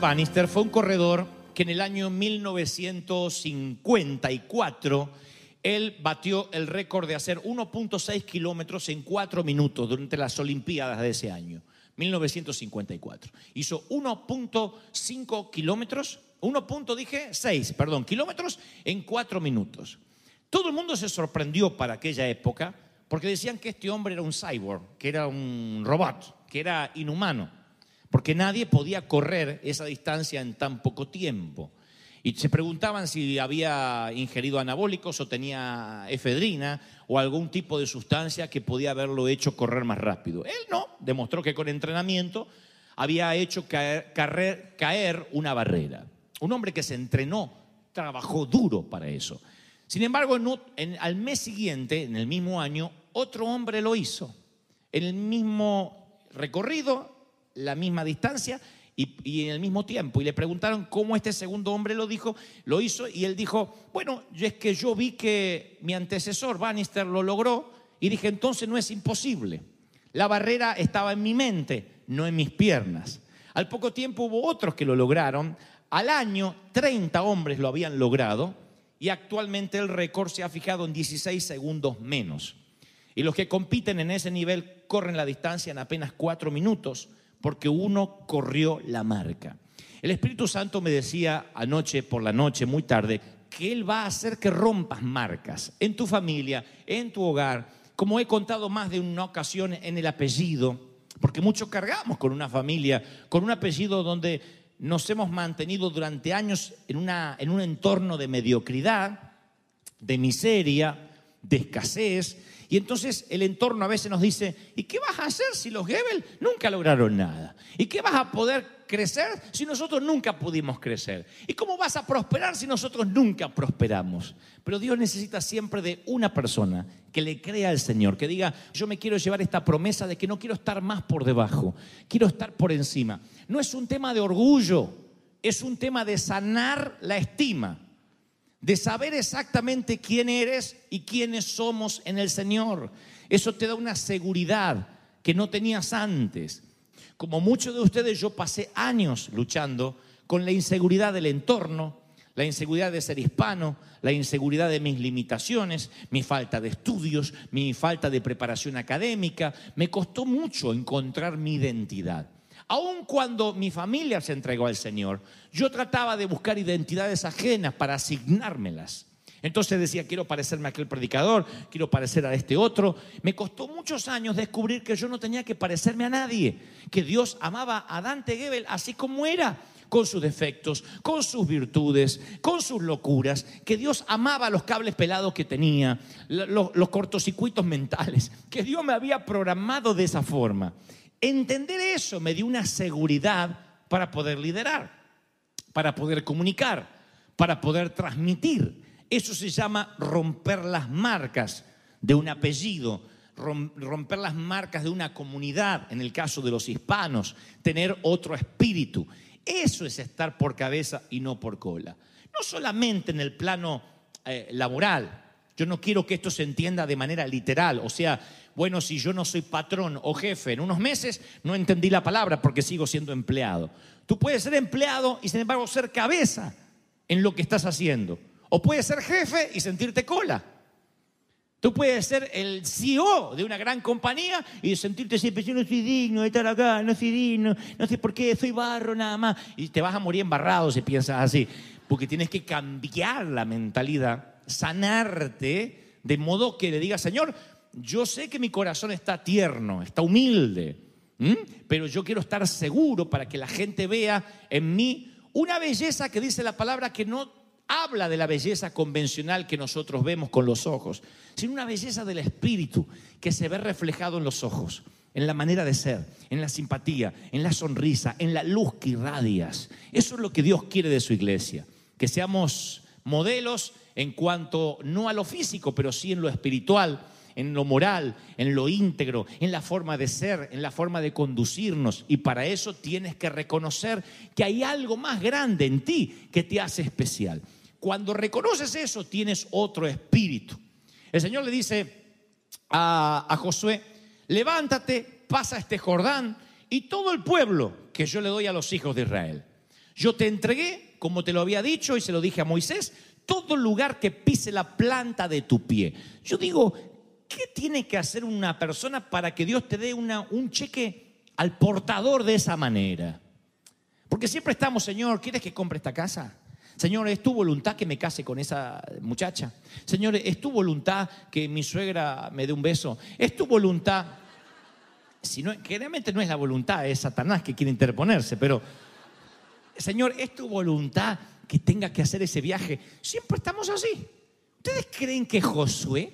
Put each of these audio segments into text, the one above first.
Bannister fue un corredor que en el año 1954 él batió el récord de hacer 1.6 kilómetros en 4 minutos durante las Olimpiadas de ese año, 1954. Hizo 1.5 kilómetros, 1. dije 6, perdón, kilómetros en 4 minutos. Todo el mundo se sorprendió para aquella época porque decían que este hombre era un cyborg, que era un robot, que era inhumano porque nadie podía correr esa distancia en tan poco tiempo. Y se preguntaban si había ingerido anabólicos o tenía efedrina o algún tipo de sustancia que podía haberlo hecho correr más rápido. Él no, demostró que con entrenamiento había hecho caer, una barrera. Un hombre que se entrenó, trabajó duro para eso. Sin embargo, al mes siguiente, en el mismo año, otro hombre lo hizo. En el mismo recorrido, la misma distancia y, en el mismo tiempo. Y le preguntaron cómo este segundo hombre lo dijo, lo hizo, y él dijo, bueno, es que yo vi que mi antecesor, Bannister, lo logró, y dije, entonces no es imposible. La barrera estaba en mi mente, no en mis piernas. Al poco tiempo hubo otros que lo lograron. Al año, 30 hombres lo habían logrado, y actualmente el récord se ha fijado en 16 segundos menos. Y los que compiten en ese nivel corren la distancia en apenas cuatro minutos porque uno corrió la marca. El Espíritu Santo me decía anoche por la noche, muy tarde, que Él va a hacer que rompas marcas en tu familia, en tu hogar, como he contado más de una ocasión en el apellido, porque muchos cargamos con una familia, con un apellido donde nos hemos mantenido durante años en, una, en un entorno de mediocridad, de miseria, de escasez. Y entonces el entorno a veces nos dice, ¿y qué vas a hacer si los Gebel nunca lograron nada? ¿Y qué vas a poder crecer si nosotros nunca pudimos crecer? ¿Y cómo vas a prosperar si nosotros nunca prosperamos? Pero Dios necesita siempre de una persona que le crea al Señor, que diga, yo me quiero llevar esta promesa de que no quiero estar más por debajo, quiero estar por encima. No es un tema de orgullo, es un tema de sanar la estima de saber exactamente quién eres y quiénes somos en el Señor. Eso te da una seguridad que no tenías antes. Como muchos de ustedes, yo pasé años luchando con la inseguridad del entorno, la inseguridad de ser hispano, la inseguridad de mis limitaciones, mi falta de estudios, mi falta de preparación académica. Me costó mucho encontrar mi identidad. Aun cuando mi familia se entregó al Señor, yo trataba de buscar identidades ajenas para asignármelas. Entonces decía, quiero parecerme a aquel predicador, quiero parecer a este otro. Me costó muchos años descubrir que yo no tenía que parecerme a nadie, que Dios amaba a Dante Gebel así como era, con sus defectos, con sus virtudes, con sus locuras, que Dios amaba los cables pelados que tenía, los, los cortocircuitos mentales, que Dios me había programado de esa forma. Entender eso me dio una seguridad para poder liderar, para poder comunicar, para poder transmitir. Eso se llama romper las marcas de un apellido, romper las marcas de una comunidad, en el caso de los hispanos, tener otro espíritu. Eso es estar por cabeza y no por cola. No solamente en el plano eh, laboral. Yo no quiero que esto se entienda de manera literal. O sea, bueno, si yo no soy patrón o jefe en unos meses, no entendí la palabra porque sigo siendo empleado. Tú puedes ser empleado y sin embargo ser cabeza en lo que estás haciendo. O puedes ser jefe y sentirte cola. Tú puedes ser el CEO de una gran compañía y sentirte siempre, yo no soy digno de estar acá, no soy digno, no sé por qué, soy barro nada más. Y te vas a morir embarrado si piensas así, porque tienes que cambiar la mentalidad, sanarte, de modo que le digas, Señor, yo sé que mi corazón está tierno, está humilde, pero yo quiero estar seguro para que la gente vea en mí una belleza que dice la palabra que no habla de la belleza convencional que nosotros vemos con los ojos, sino una belleza del espíritu que se ve reflejado en los ojos, en la manera de ser, en la simpatía, en la sonrisa, en la luz que irradias. Eso es lo que Dios quiere de su iglesia, que seamos modelos en cuanto no a lo físico, pero sí en lo espiritual, en lo moral, en lo íntegro, en la forma de ser, en la forma de conducirnos. Y para eso tienes que reconocer que hay algo más grande en ti que te hace especial. Cuando reconoces eso, tienes otro espíritu. El Señor le dice a, a Josué, levántate, pasa este Jordán y todo el pueblo que yo le doy a los hijos de Israel. Yo te entregué, como te lo había dicho y se lo dije a Moisés, todo lugar que pise la planta de tu pie. Yo digo, ¿qué tiene que hacer una persona para que Dios te dé una, un cheque al portador de esa manera? Porque siempre estamos, Señor, ¿quieres que compre esta casa? Señor, ¿es tu voluntad que me case con esa muchacha? Señor, ¿es tu voluntad que mi suegra me dé un beso? ¿Es tu voluntad? Si no, que realmente no es la voluntad, es Satanás que quiere interponerse, pero Señor, ¿es tu voluntad que tenga que hacer ese viaje? Siempre estamos así. ¿Ustedes creen que Josué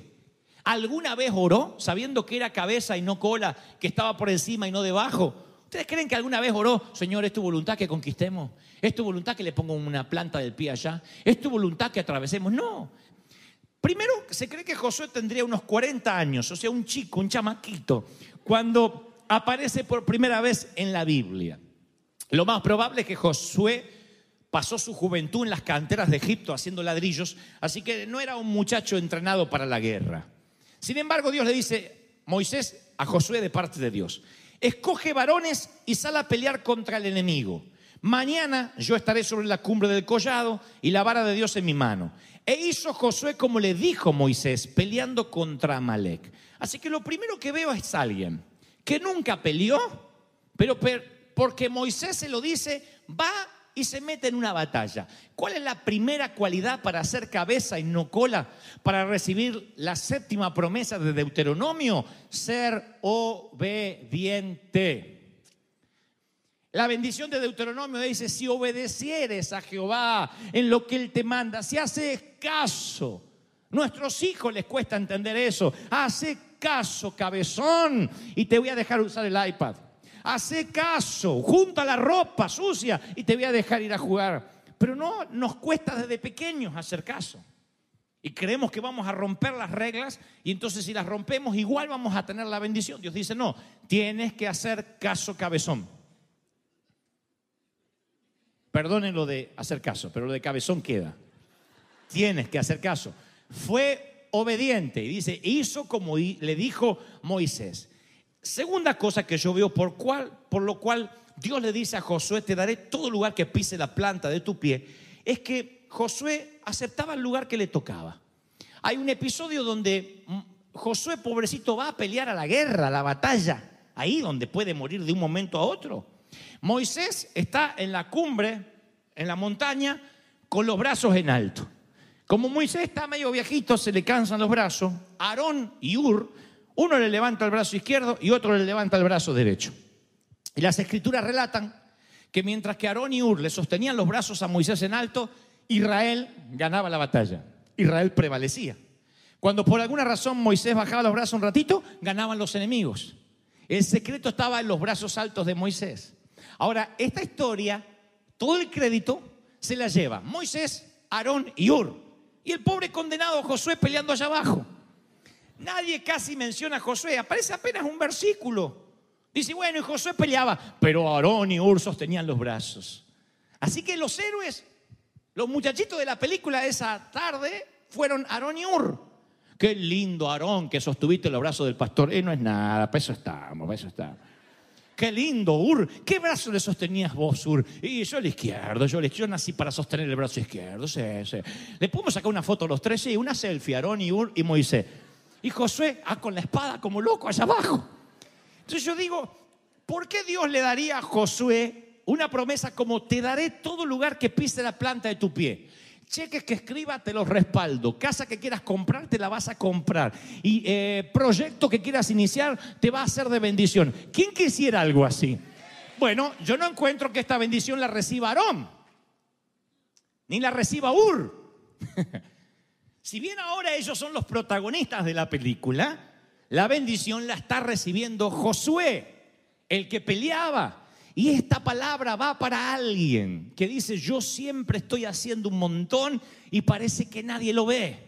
alguna vez oró sabiendo que era cabeza y no cola, que estaba por encima y no debajo? ¿Ustedes creen que alguna vez oró, Señor, es tu voluntad que conquistemos? ¿Es tu voluntad que le ponga una planta del pie allá? ¿Es tu voluntad que atravesemos? No. Primero, se cree que Josué tendría unos 40 años, o sea, un chico, un chamaquito, cuando aparece por primera vez en la Biblia. Lo más probable es que Josué pasó su juventud en las canteras de Egipto haciendo ladrillos, así que no era un muchacho entrenado para la guerra. Sin embargo, Dios le dice, Moisés, a Josué de parte de Dios, escoge varones y sal a pelear contra el enemigo. Mañana yo estaré sobre la cumbre del collado y la vara de Dios en mi mano. E hizo Josué como le dijo Moisés, peleando contra Amalek. Así que lo primero que veo es alguien que nunca peleó, pero per- porque Moisés se lo dice, va y se mete en una batalla. ¿Cuál es la primera cualidad para ser cabeza y no cola? Para recibir la séptima promesa de Deuteronomio, ser obediente. La bendición de Deuteronomio dice, si obedecieres a Jehová en lo que Él te manda, si haces caso, nuestros hijos les cuesta entender eso, hace caso, cabezón, y te voy a dejar usar el iPad. Hace caso, junta la ropa sucia y te voy a dejar ir a jugar. Pero no, nos cuesta desde pequeños hacer caso. Y creemos que vamos a romper las reglas y entonces si las rompemos igual vamos a tener la bendición. Dios dice, no, tienes que hacer caso cabezón. Perdonen lo de hacer caso, pero lo de cabezón queda. Tienes que hacer caso. Fue obediente y dice, hizo como le dijo Moisés. Segunda cosa que yo veo por, cual, por lo cual Dios le dice a Josué, te daré todo lugar que pise la planta de tu pie, es que Josué aceptaba el lugar que le tocaba. Hay un episodio donde mm, Josué, pobrecito, va a pelear a la guerra, a la batalla, ahí donde puede morir de un momento a otro. Moisés está en la cumbre, en la montaña, con los brazos en alto. Como Moisés está medio viejito, se le cansan los brazos, Aarón y Ur, uno le levanta el brazo izquierdo y otro le levanta el brazo derecho. Y las escrituras relatan que mientras que Aarón y Ur le sostenían los brazos a Moisés en alto, Israel ganaba la batalla. Israel prevalecía. Cuando por alguna razón Moisés bajaba los brazos un ratito, ganaban los enemigos. El secreto estaba en los brazos altos de Moisés. Ahora, esta historia, todo el crédito se la lleva Moisés, Aarón y Ur. Y el pobre condenado Josué peleando allá abajo. Nadie casi menciona a Josué, aparece apenas un versículo. Dice, bueno, y Josué peleaba, pero Aarón y Ur sostenían los brazos. Así que los héroes, los muchachitos de la película de esa tarde fueron Aarón y Ur. Qué lindo Aarón que sostuviste los brazos del pastor. Eh, no es nada, para eso estamos, para eso estamos. Qué lindo, Ur. ¿Qué brazo le sostenías vos, Ur? Y yo el izquierdo, yo, yo nací para sostener el brazo izquierdo, sí, sí. Le podemos sacar una foto a los tres, sí, una selfie, Aarón y Ur y Moisés. Y Josué, ah, con la espada como loco allá abajo. Entonces yo digo, ¿por qué Dios le daría a Josué una promesa como te daré todo lugar que pise la planta de tu pie? Cheques que escriba, te los respaldo. Casa que quieras comprar, te la vas a comprar. Y eh, proyecto que quieras iniciar, te va a ser de bendición. ¿Quién quisiera algo así? Bueno, yo no encuentro que esta bendición la reciba Aarón, ni la reciba Ur. si bien ahora ellos son los protagonistas de la película, la bendición la está recibiendo Josué, el que peleaba. Y esta palabra va para alguien que dice, yo siempre estoy haciendo un montón y parece que nadie lo ve.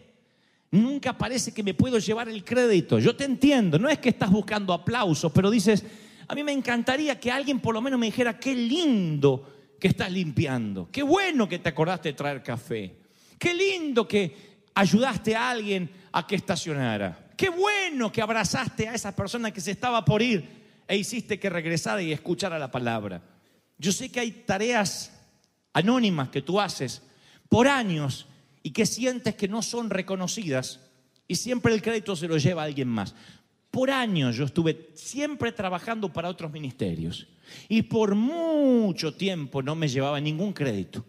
Nunca parece que me puedo llevar el crédito. Yo te entiendo, no es que estás buscando aplausos, pero dices, a mí me encantaría que alguien por lo menos me dijera, qué lindo que estás limpiando, qué bueno que te acordaste de traer café, qué lindo que ayudaste a alguien a que estacionara, qué bueno que abrazaste a esa persona que se estaba por ir e hiciste que regresara y escuchara la palabra. Yo sé que hay tareas anónimas que tú haces por años y que sientes que no son reconocidas y siempre el crédito se lo lleva a alguien más. Por años yo estuve siempre trabajando para otros ministerios y por mucho tiempo no me llevaba ningún crédito.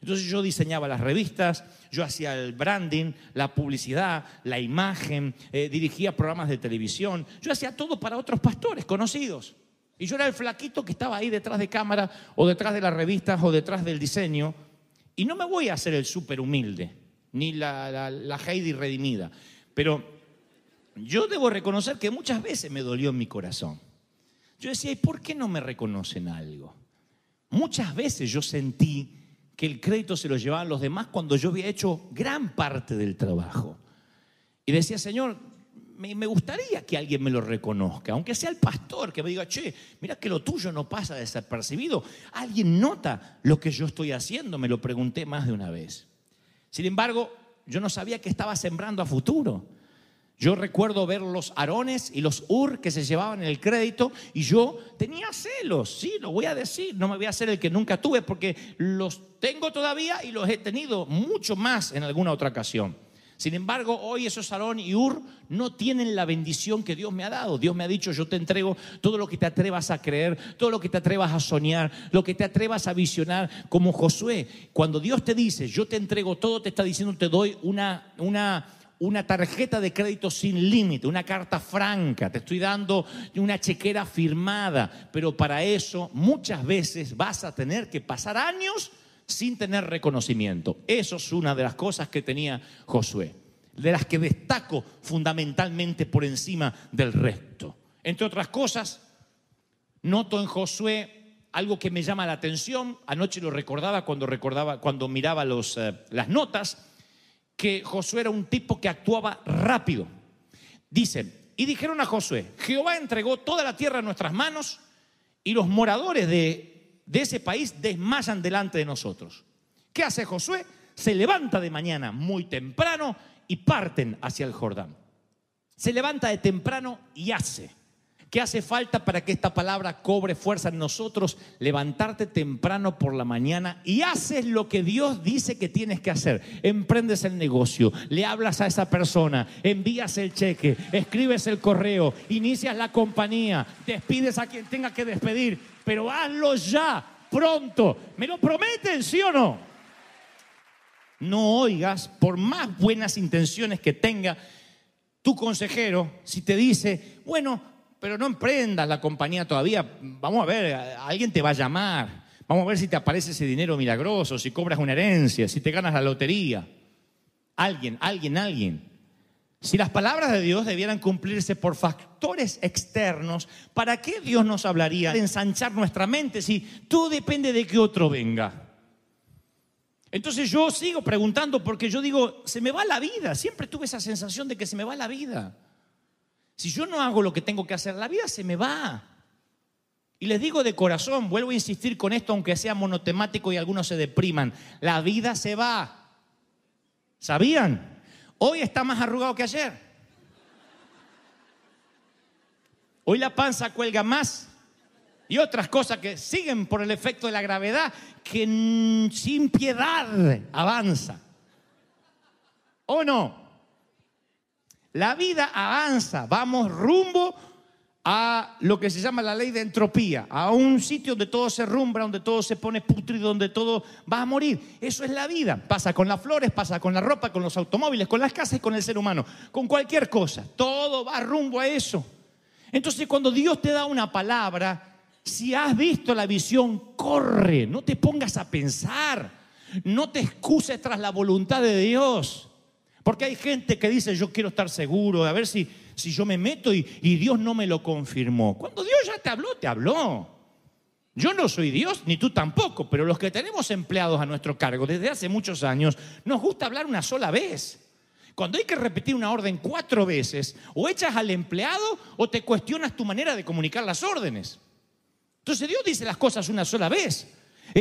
Entonces yo diseñaba las revistas, yo hacía el branding, la publicidad, la imagen, eh, dirigía programas de televisión, yo hacía todo para otros pastores conocidos. Y yo era el flaquito que estaba ahí detrás de cámara o detrás de las revistas o detrás del diseño. Y no me voy a hacer el súper humilde, ni la, la, la Heidi redimida. Pero yo debo reconocer que muchas veces me dolió en mi corazón. Yo decía, ¿y por qué no me reconocen algo? Muchas veces yo sentí que el crédito se lo llevaban los demás cuando yo había hecho gran parte del trabajo. Y decía, Señor, me, gustaría que alguien me lo reconozca, aunque sea el pastor que me diga, che, mira que lo tuyo no pasa desapercibido. Alguien nota lo que yo estoy haciendo, me lo pregunté más de una vez. Sin embargo, yo no sabía que estaba sembrando a futuro. Yo recuerdo ver los Arones y los Ur que se llevaban el crédito y yo tenía celos, sí, lo voy a decir, no me voy a hacer el que nunca tuve porque los tengo todavía y los he tenido mucho más en alguna otra ocasión. Sin embargo, hoy esos Aarón y Ur no tienen la bendición que Dios me ha dado. Dios me ha dicho, yo te entrego todo lo que te atrevas a creer, todo lo que te atrevas a soñar, lo que te atrevas a visionar, como Josué. Cuando Dios te dice, yo te entrego todo, te está diciendo, te doy una, una, una tarjeta de crédito sin límite, una carta franca, te estoy dando una chequera firmada, pero para eso muchas veces vas a tener que pasar años sin tener reconocimiento. Eso es una de las cosas que tenía Josué, de las que destaco fundamentalmente por encima del resto. Entre otras cosas, noto en Josué algo que me llama la atención, anoche lo recordaba cuando recordaba cuando miraba los, eh, las notas, que Josué era un tipo que actuaba rápido. Dicen, y dijeron a Josué, Jehová entregó toda la tierra en nuestras manos y los moradores de de ese país desmayan delante de nosotros. ¿Qué hace Josué? Se levanta de mañana muy temprano y parten hacia el Jordán. Se levanta de temprano y hace. ¿Qué hace falta para que esta palabra cobre fuerza en nosotros? Levantarte temprano por la mañana y haces lo que Dios dice que tienes que hacer. Emprendes el negocio, le hablas a esa persona, envías el cheque, escribes el correo, inicias la compañía, despides a quien tenga que despedir, pero hazlo ya, pronto. ¿Me lo prometen, sí o no? No oigas, por más buenas intenciones que tenga tu consejero, si te dice, bueno, pero no emprendas la compañía todavía. Vamos a ver, alguien te va a llamar. Vamos a ver si te aparece ese dinero milagroso, si cobras una herencia, si te ganas la lotería. Alguien, alguien, alguien. Si las palabras de Dios debieran cumplirse por factores externos, ¿para qué Dios nos hablaría de ensanchar nuestra mente si todo depende de que otro venga? Entonces yo sigo preguntando porque yo digo, se me va la vida. Siempre tuve esa sensación de que se me va la vida. Si yo no hago lo que tengo que hacer, la vida se me va. Y les digo de corazón, vuelvo a insistir con esto, aunque sea monotemático y algunos se depriman, la vida se va. ¿Sabían? Hoy está más arrugado que ayer. Hoy la panza cuelga más. Y otras cosas que siguen por el efecto de la gravedad, que sin piedad avanza. ¿O no? La vida avanza, vamos rumbo a lo que se llama la ley de entropía, a un sitio donde todo se rumbra, donde todo se pone putrido, donde todo va a morir. Eso es la vida. Pasa con las flores, pasa con la ropa, con los automóviles, con las casas y con el ser humano, con cualquier cosa. Todo va rumbo a eso. Entonces cuando Dios te da una palabra, si has visto la visión, corre, no te pongas a pensar, no te excuses tras la voluntad de Dios. Porque hay gente que dice, yo quiero estar seguro, a ver si, si yo me meto y, Dios no me lo confirmó. Cuando Dios ya te habló, te habló. Yo no soy Dios, ni tú tampoco, pero los que tenemos empleados a nuestro cargo desde hace muchos años, nos gusta hablar una sola vez. Cuando hay que repetir una orden cuatro veces, o echas al empleado o te cuestionas tu manera de comunicar las órdenes. Entonces Dios dice las cosas una sola vez.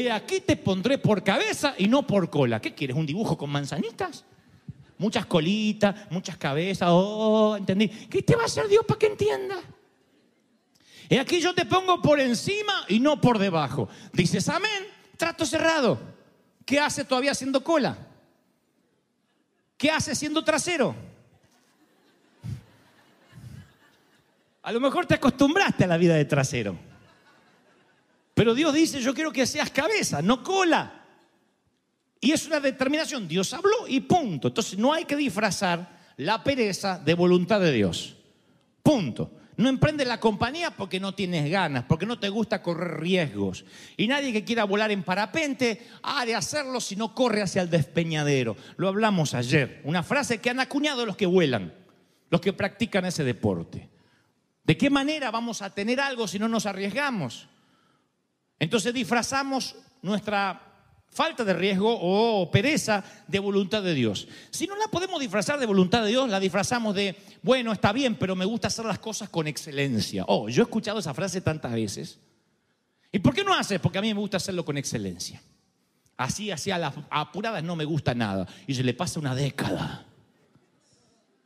Aquí te pondré por cabeza y no por cola. ¿Qué quieres? ¿Un dibujo con manzanitas? Muchas colitas, muchas cabezas. Oh, entendí. ¿Qué te va a hacer Dios para que entienda? He aquí yo te pongo por encima y no por debajo. Dices amén, trato cerrado. ¿Qué hace todavía haciendo cola? ¿Qué hace siendo trasero? A lo mejor te acostumbraste a la vida de trasero. Pero Dios dice, yo quiero que seas cabeza, no cola. Y es una determinación. Dios habló y punto. Entonces no hay que disfrazar la pereza de voluntad de Dios. Punto. No emprendes la compañía porque no tienes ganas, porque no te gusta correr riesgos. Y nadie que quiera volar en parapente ha de hacerlo si no corre hacia el despeñadero. Lo hablamos ayer. Una frase que han acuñado los que vuelan, los que practican ese deporte. ¿De qué manera vamos a tener algo si no nos arriesgamos? Entonces disfrazamos nuestra falta de riesgo o pereza de voluntad de Dios. Si no la podemos disfrazar de voluntad de Dios, la disfrazamos de, bueno, está bien, pero me gusta hacer las cosas con excelencia. Oh, yo he escuchado esa frase tantas veces. ¿Y por qué no haces? Porque a mí me gusta hacerlo con excelencia. Así, así a las apuradas no me gusta nada. Y se le pasa una década.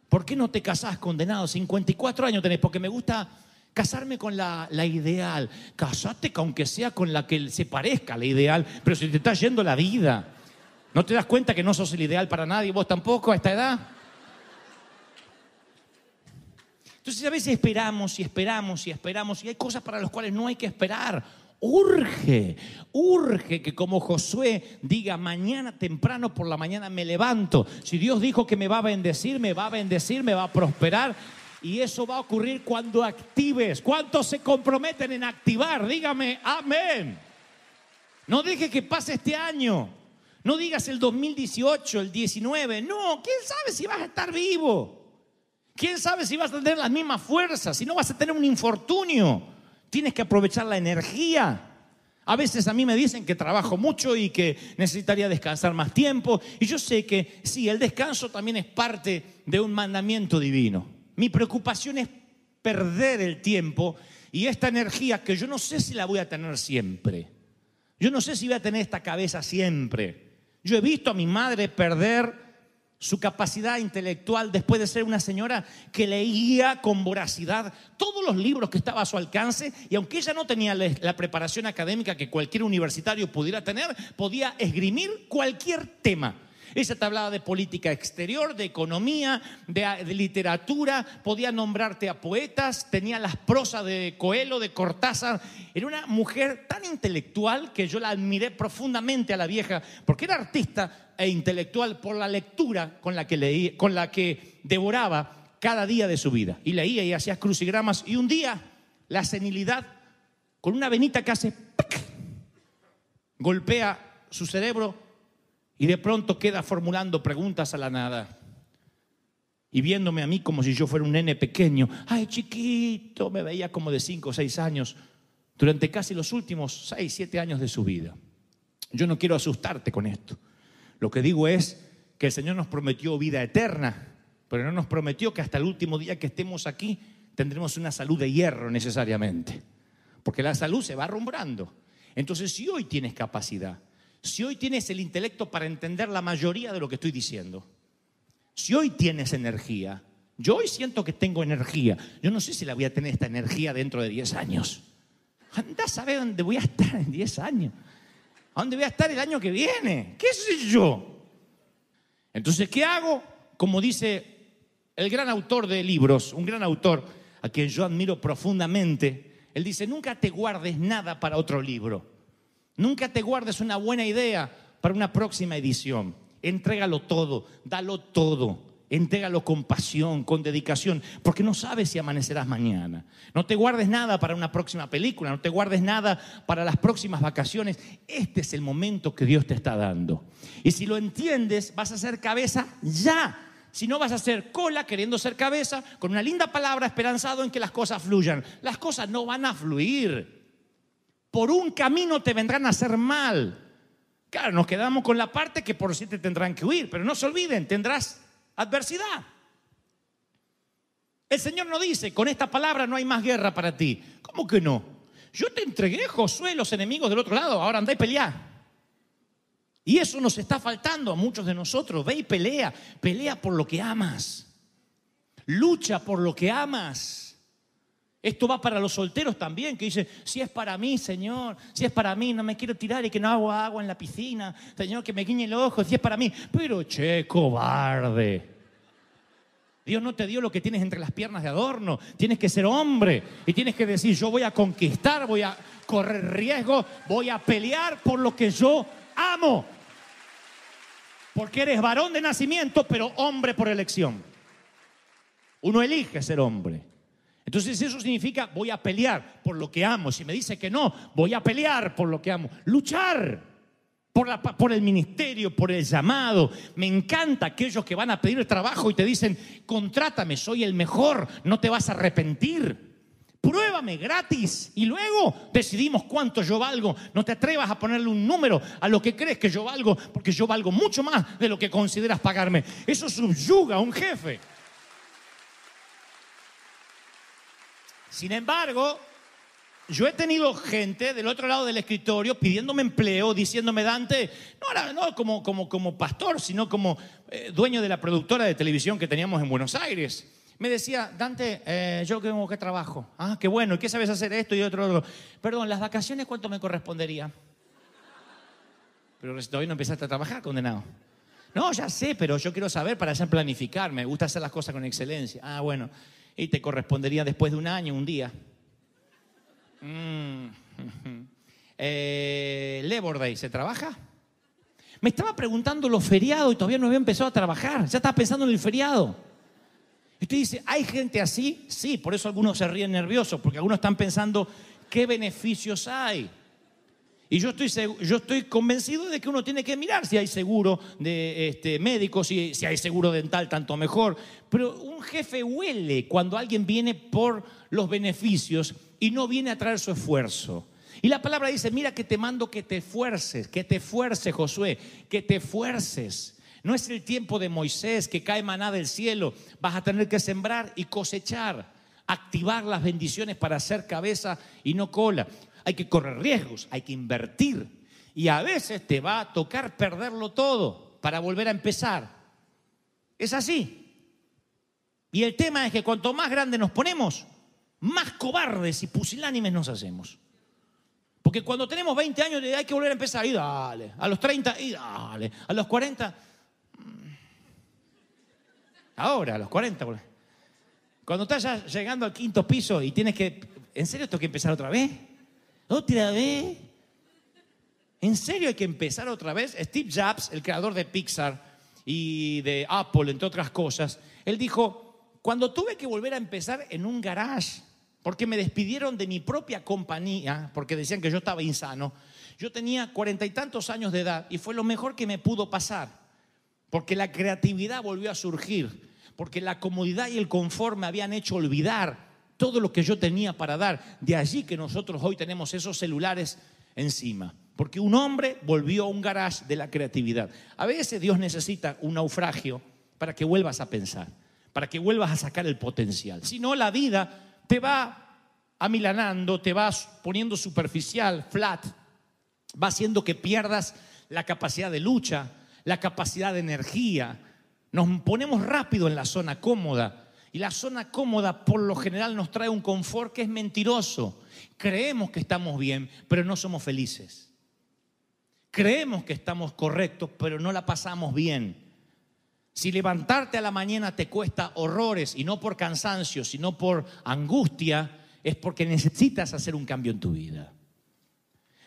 ¿Por qué no te casás condenado? 54 años tenés, porque me gusta Casarme con la, la, ideal. Casate aunque sea con la que se parezca a la ideal, pero si te está yendo la vida, ¿no te das cuenta que no sos el ideal para nadie, vos tampoco a esta edad? Entonces a veces esperamos y esperamos y esperamos y hay cosas para las cuales no hay que esperar. Urge, urge que como Josué diga, mañana temprano por la mañana me levanto. Si Dios dijo que me va a bendecir, me va a bendecir, me va a prosperar y eso va a ocurrir cuando actives. ¿Cuántos se comprometen en activar? Dígame, amén. No deje que pase este año. No digas el 2018, el 19. No, ¿quién sabe si vas a estar vivo? ¿Quién sabe si vas a tener las mismas fuerzas? Si no vas a tener un infortunio. Tienes que aprovechar la energía. A veces a mí me dicen que trabajo mucho y que necesitaría descansar más tiempo. Y yo sé que sí, el descanso también es parte de un mandamiento divino. Mi preocupación es perder el tiempo y esta energía que yo no sé si la voy a tener siempre. Yo no sé si voy a tener esta cabeza siempre. Yo he visto a mi madre perder su capacidad intelectual después de ser una señora que leía con voracidad todos los libros que estaba a su alcance y aunque ella no tenía la preparación académica que cualquier universitario pudiera tener, podía esgrimir cualquier tema. Ella te hablaba de política exterior, de economía, de, literatura, podía nombrarte a poetas, tenía las prosas de Coelho, de Cortázar. Era una mujer tan intelectual que yo la admiré profundamente a la vieja, porque era artista e intelectual por la lectura con la que, leía, con la que devoraba cada día de su vida. Y leía y hacía crucigramas. Y un día la senilidad, con una venita que hace, golpea su cerebro y de pronto queda formulando preguntas a la nada. Y viéndome a mí como si yo fuera un nene pequeño. Ay, chiquito, me veía como de 5 o 6 años durante casi los últimos 6, 7 años de su vida. Yo no quiero asustarte con esto. Lo que digo es que el Señor nos prometió vida eterna, pero no nos prometió que hasta el último día que estemos aquí tendremos una salud de hierro necesariamente. Porque la salud se va arrumbrando. Entonces, si hoy tienes capacidad, si hoy tienes el intelecto para entender la mayoría de lo que estoy diciendo, si hoy tienes energía, yo hoy siento que tengo energía, yo no sé si la voy a tener esta energía dentro de 10 años. Anda a saber dónde voy a estar en 10 años. ¿A dónde voy a estar el año que viene? ¿Qué sé yo? Entonces, ¿qué hago? Como dice el gran autor de libros, un gran autor a quien yo admiro profundamente, él dice, nunca te guardes nada para otro libro. Nunca te guardes una buena idea para una próxima edición. Entrégalo todo, dalo todo. Entrégalo con pasión, con dedicación, porque no sabes si amanecerás mañana. No te guardes nada para una próxima película, no te guardes nada para las próximas vacaciones. Este es el momento que Dios te está dando. Y si lo entiendes, vas a ser cabeza ya. Si no vas a ser cola queriendo ser cabeza, con una linda palabra esperanzado en que las cosas fluyan. Las cosas no van a fluir. Por un camino te vendrán a hacer mal. Claro, nos quedamos con la parte que por siete tendrán que huir, pero no se olviden, tendrás adversidad. El Señor no dice, con esta palabra no hay más guerra para ti. ¿Cómo que no? Yo te entregué, Josué, los enemigos del otro lado, ahora andá y peleá. Y eso nos está faltando a muchos de nosotros. Ve y pelea, pelea por lo que amas. Lucha por lo que amas. Esto va para los solteros también, que dicen, si es para mí, Señor, si es para mí, no me quiero tirar y que no hago agua en la piscina, Señor, que me guiñe el ojo, si es para mí. Pero, che, cobarde. Dios no te dio lo que tienes entre las piernas de adorno. Tienes que ser hombre y tienes que decir, yo voy a conquistar, voy a correr riesgo, voy a pelear por lo que yo amo. Porque eres varón de nacimiento, pero hombre por elección. Uno elige ser hombre. Entonces eso significa voy a pelear por lo que amo. Si me dice que no, voy a pelear por lo que amo. Luchar por, la- por el ministerio, por el llamado. Me encanta aquellos que van a pedir trabajo y te dicen, contrátame, soy el mejor, no te vas a arrepentir. Pruébame gratis y luego decidimos cuánto yo valgo. No te atrevas a ponerle un número a lo que crees que yo valgo, porque yo valgo mucho más de lo que consideras pagarme. Eso subyuga a un jefe. Sin embargo, yo he tenido gente del otro lado del escritorio pidiéndome empleo, diciéndome, Dante, no, no como, como, como pastor, sino como eh, dueño de la productora de televisión que teníamos en Buenos Aires. Me decía, Dante, eh, yo tengo que trabajo. Ah, qué bueno, ¿y qué sabes hacer esto y otro, otro? Perdón, ¿las vacaciones cuánto me correspondería? Pero todavía no empezaste a trabajar, condenado. No, ya sé, pero yo quiero saber para ya planificar. Me gusta hacer las cosas con excelencia. Ah, bueno. Y te correspondería después de un año, un día. Mm. Eh, Labor Day, ¿se trabaja? Me estaba preguntando los feriados y todavía no había empezado a trabajar. Ya estaba pensando en el feriado. Y usted dice, ¿hay gente así? Sí, por eso algunos se ríen nerviosos, porque algunos están pensando, ¿qué beneficios hay? Y yo estoy, yo estoy convencido de que uno tiene que mirar si hay seguro de este, médico, si, si hay seguro dental, tanto mejor. Pero un jefe huele cuando alguien viene por los beneficios y no viene a traer su esfuerzo. Y la palabra dice, mira que te mando que te esfuerces, que te esfuerces, Josué, que te esfuerces. No es el tiempo de Moisés que cae maná del cielo. Vas a tener que sembrar y cosechar, activar las bendiciones para hacer cabeza y no cola. Hay que correr riesgos, hay que invertir. Y a veces te va a tocar perderlo todo para volver a empezar. Es así. Y el tema es que cuanto más grandes nos ponemos, más cobardes y pusilánimes nos hacemos. Porque cuando tenemos 20 años hay que volver a empezar. Y dale. A los 30, y dale. A los 40. Ahora, a los 40. boludo. Cuando estás ya llegando al quinto piso y tienes que. ¿En serio tengo que empezar otra vez? ¿Otra vez? ¿En serio hay que empezar otra vez? Steve Jobs, el creador de Pixar y de Apple, entre otras cosas, él dijo, cuando tuve que volver a empezar en un garage, porque me despidieron de mi propia compañía, porque decían que yo estaba insano, yo tenía cuarenta y tantos años de edad y fue lo mejor que me pudo pasar, porque la creatividad volvió a surgir, porque la comodidad y el confort me habían hecho olvidar todo lo que yo tenía para dar. De allí que nosotros hoy tenemos esos celulares encima. Porque un hombre volvió a un garage de la creatividad. A veces Dios necesita un naufragio para que vuelvas a pensar, para que vuelvas a sacar el potencial. Si no, la vida te va amilanando, te va poniendo superficial, flat, va haciendo que pierdas la capacidad de lucha, la capacidad de energía. Nos ponemos rápido en la zona cómoda y la zona cómoda por lo general nos trae un confort que es mentiroso. Creemos que estamos bien, pero no somos felices. Creemos que estamos correctos, pero no la pasamos bien. Si levantarte a la mañana te cuesta horrores y no por cansancio, sino por angustia, es porque necesitas hacer un cambio en tu vida.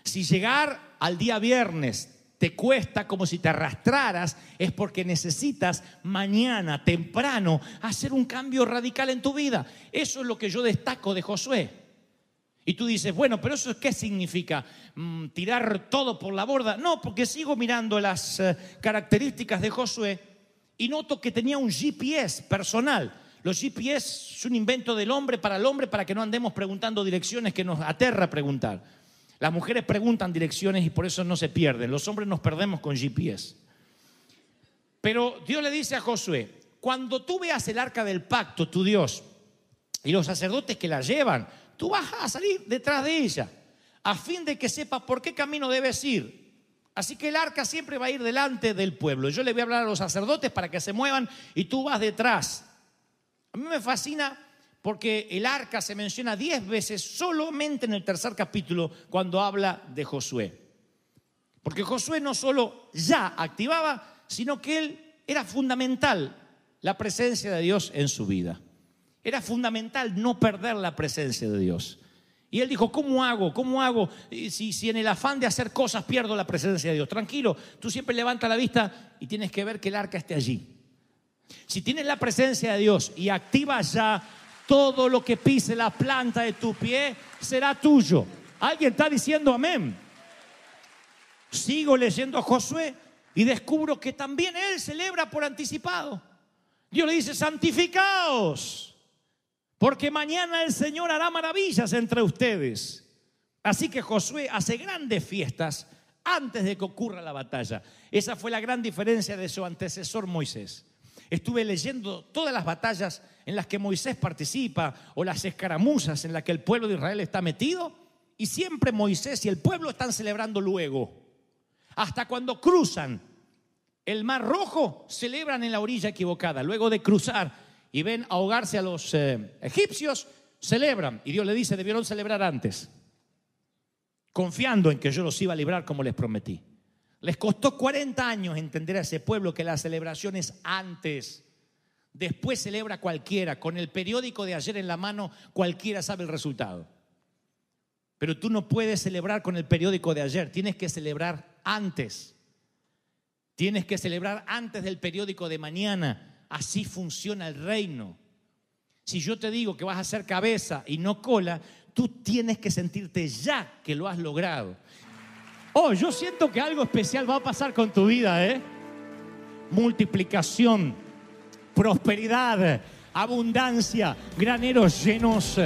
Si llegar al día viernes te cuesta como si te arrastraras, es porque necesitas mañana, temprano, hacer un cambio radical en tu vida. Eso es lo que yo destaco de Josué. Y tú dices, bueno, pero eso qué significa? Mm, ¿Tirar todo por la borda? No, porque sigo mirando las eh, características de Josué y noto que tenía un GPS personal. Los GPS es un invento del hombre para el hombre para que no andemos preguntando direcciones que nos aterra preguntar. Las mujeres preguntan direcciones y por eso no se pierden. Los hombres nos perdemos con GPS. Pero Dios le dice a Josué, cuando tú veas el arca del pacto, tu Dios, y los sacerdotes que la llevan, tú vas a salir detrás de ella, a fin de que sepas por qué camino debes ir. Así que el arca siempre va a ir delante del pueblo. Yo le voy a hablar a los sacerdotes para que se muevan y tú vas detrás. A mí me fascina porque el arca se menciona diez veces solamente en el tercer capítulo cuando habla de Josué. Porque Josué no solo ya activaba, sino que él era fundamental la presencia de Dios en su vida. Era fundamental no perder la presencia de Dios. Y él dijo, ¿cómo hago? ¿Cómo hago si, si en el afán de hacer cosas pierdo la presencia de Dios? Tranquilo, tú siempre levanta la vista y tienes que ver que el arca esté allí. Si tienes la presencia de Dios y activas ya todo lo que pise la planta de tu pie será tuyo. ¿Alguien está diciendo amén? Sigo leyendo a Josué y descubro que también él celebra por anticipado. Dios le dice, santificaos, porque mañana el Señor hará maravillas entre ustedes. Así que Josué hace grandes fiestas antes de que ocurra la batalla. Esa fue la gran diferencia de su antecesor Moisés. Estuve leyendo todas las batallas en las que Moisés participa o las escaramuzas en las que el pueblo de Israel está metido y siempre Moisés y el pueblo están celebrando luego. Hasta cuando cruzan el mar rojo, celebran en la orilla equivocada. Luego de cruzar y ven ahogarse a los eh, egipcios, celebran. Y Dios le dice, debieron celebrar antes, confiando en que yo los iba a librar como les prometí. Les costó 40 años entender a ese pueblo que la celebración es antes. Después celebra cualquiera. Con el periódico de ayer en la mano, cualquiera sabe el resultado. Pero tú no puedes celebrar con el periódico de ayer. Tienes que celebrar antes. Tienes que celebrar antes del periódico de mañana. Así funciona el reino. Si yo te digo que vas a ser cabeza y no cola, tú tienes que sentirte ya que lo has logrado. Oh, yo siento que algo especial va a pasar con tu vida, ¿eh? Multiplicación prosperidad, abundancia, graneros llenos